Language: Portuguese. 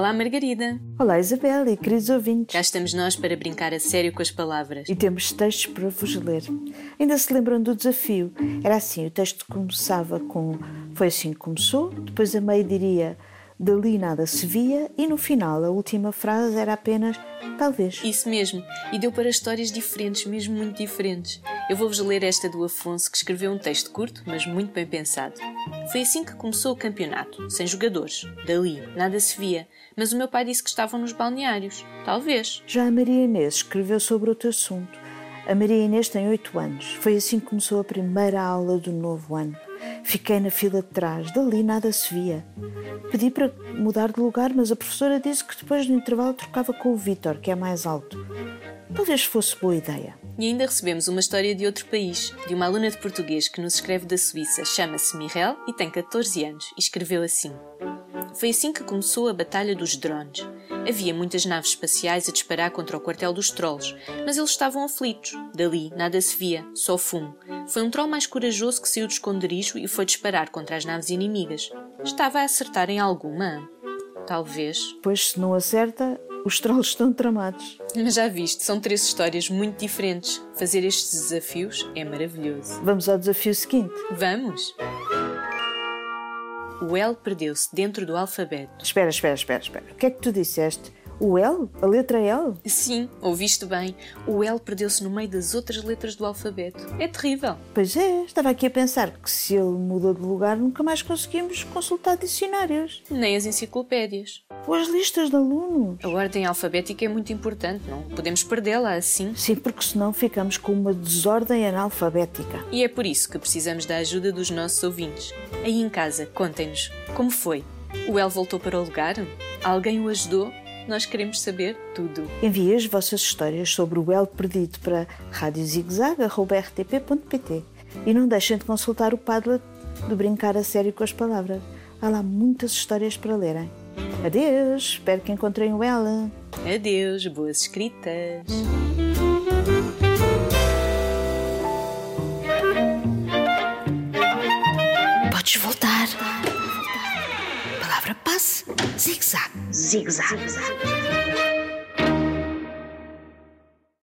Olá, Margarida. Olá, Isabel e queridos ouvintes. Cá estamos nós para brincar a sério com as palavras. E temos textos para vos ler. Ainda se lembram do desafio? Era assim: o texto começava com Foi assim que começou, depois a meio diria Dali nada se via, e no final a última frase era apenas Talvez. Isso mesmo, e deu para histórias diferentes, mesmo muito diferentes. Eu vou-vos ler esta do Afonso, que escreveu um texto curto, mas muito bem pensado. Foi assim que começou o campeonato, sem jogadores. Dali, nada se via, mas o meu pai disse que estavam nos balneários. Talvez. Já a Maria Inês escreveu sobre outro assunto. A Maria Inês tem oito anos. Foi assim que começou a primeira aula do novo ano. Fiquei na fila de trás, dali nada se via. Pedi para mudar de lugar, mas a professora disse que depois do intervalo trocava com o Vítor, que é mais alto. Talvez fosse boa ideia. E ainda recebemos uma história de outro país, de uma aluna de português que nos escreve da Suíça. Chama-se Mirel e tem 14 anos e escreveu assim. Foi assim que começou a Batalha dos Drones. Havia muitas naves espaciais a disparar contra o quartel dos trolls, mas eles estavam aflitos. Dali nada se via, só fumo. Foi um troll mais corajoso que saiu do esconderijo e foi disparar contra as naves inimigas. Estava a acertar em alguma? Talvez. Pois se não acerta, os trolls estão tramados. Mas já viste, são três histórias muito diferentes. Fazer estes desafios é maravilhoso. Vamos ao desafio seguinte. Vamos! O L perdeu-se dentro do alfabeto. Espera, espera, espera, espera. O que é que tu disseste? O L? A letra L? Sim, ouviste bem. O L perdeu-se no meio das outras letras do alfabeto. É terrível. Pois é, estava aqui a pensar que se ele mudou de lugar nunca mais conseguimos consultar dicionários. Nem as enciclopédias. Ou as listas de alunos. A ordem alfabética é muito importante, não podemos perdê-la assim. Sim, porque senão ficamos com uma desordem analfabética. E é por isso que precisamos da ajuda dos nossos ouvintes. Aí em casa, contem-nos como foi. O L voltou para o lugar? Alguém o ajudou? Nós queremos saber tudo. Envie as vossas histórias sobre o L perdido para radiozigzag.rtp.pt e não deixem de consultar o Padlet de Brincar a Sério com as Palavras. Há lá muitas histórias para lerem. Adeus, espero que encontrem o L. Adeus, boas escritas. Zigzag. Zigzag. Zigzag.